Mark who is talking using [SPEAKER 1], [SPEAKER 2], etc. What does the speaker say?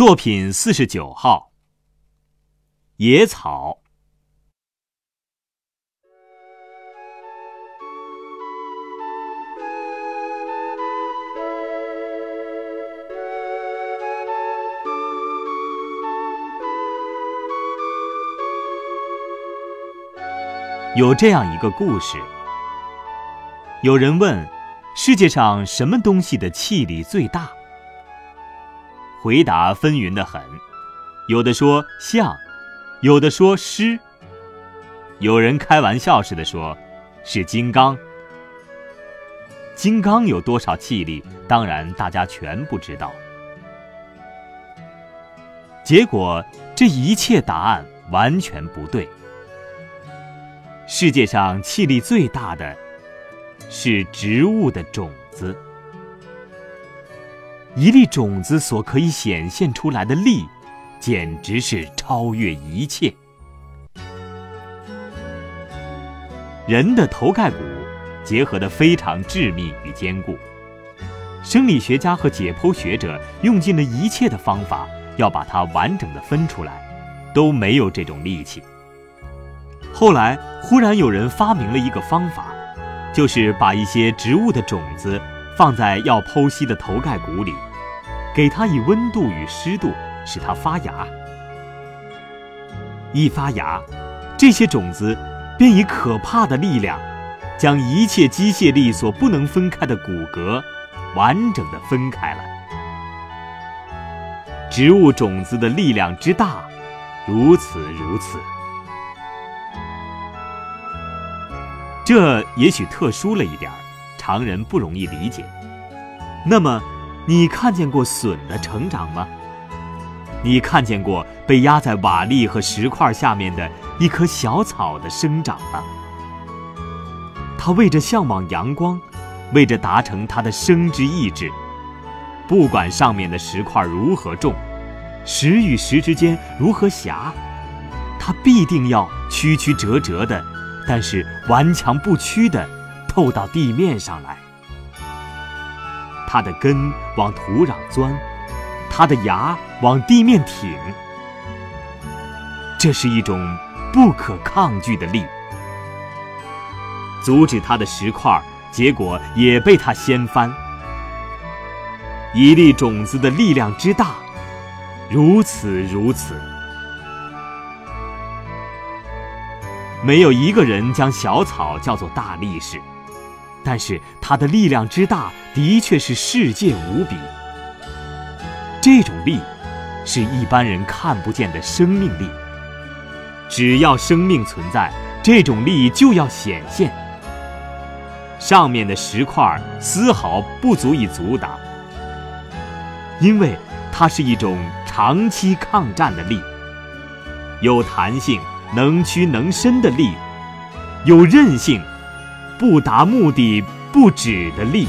[SPEAKER 1] 作品四十九号。野草。有这样一个故事：有人问，世界上什么东西的气力最大？回答纷纭的很，有的说像，有的说狮，有人开玩笑似的说，是金刚。金刚有多少气力？当然，大家全不知道。结果，这一切答案完全不对。世界上气力最大的，是植物的种子。一粒种子所可以显现出来的力，简直是超越一切。人的头盖骨结合得非常致密与坚固，生理学家和解剖学者用尽了一切的方法，要把它完整的分出来，都没有这种力气。后来忽然有人发明了一个方法，就是把一些植物的种子。放在要剖析的头盖骨里，给它以温度与湿度，使它发芽。一发芽，这些种子便以可怕的力量，将一切机械力所不能分开的骨骼，完整的分开了。植物种子的力量之大，如此如此。这也许特殊了一点儿。常人不容易理解。那么，你看见过笋的成长吗？你看见过被压在瓦砾和石块下面的一棵小草的生长吗？它为着向往阳光，为着达成它的生之意志，不管上面的石块如何重，石与石之间如何狭，它必定要曲曲折折的，但是顽强不屈的。透到地面上来，它的根往土壤钻，它的芽往地面挺，这是一种不可抗拒的力。阻止它的石块，结果也被它掀翻。一粒种子的力量之大，如此如此，没有一个人将小草叫做大力士。但是它的力量之大，的确是世界无比。这种力，是一般人看不见的生命力。只要生命存在，这种力就要显现。上面的石块丝毫不足以阻挡，因为它是一种长期抗战的力，有弹性、能屈能伸的力，有韧性。不达目的不止的力。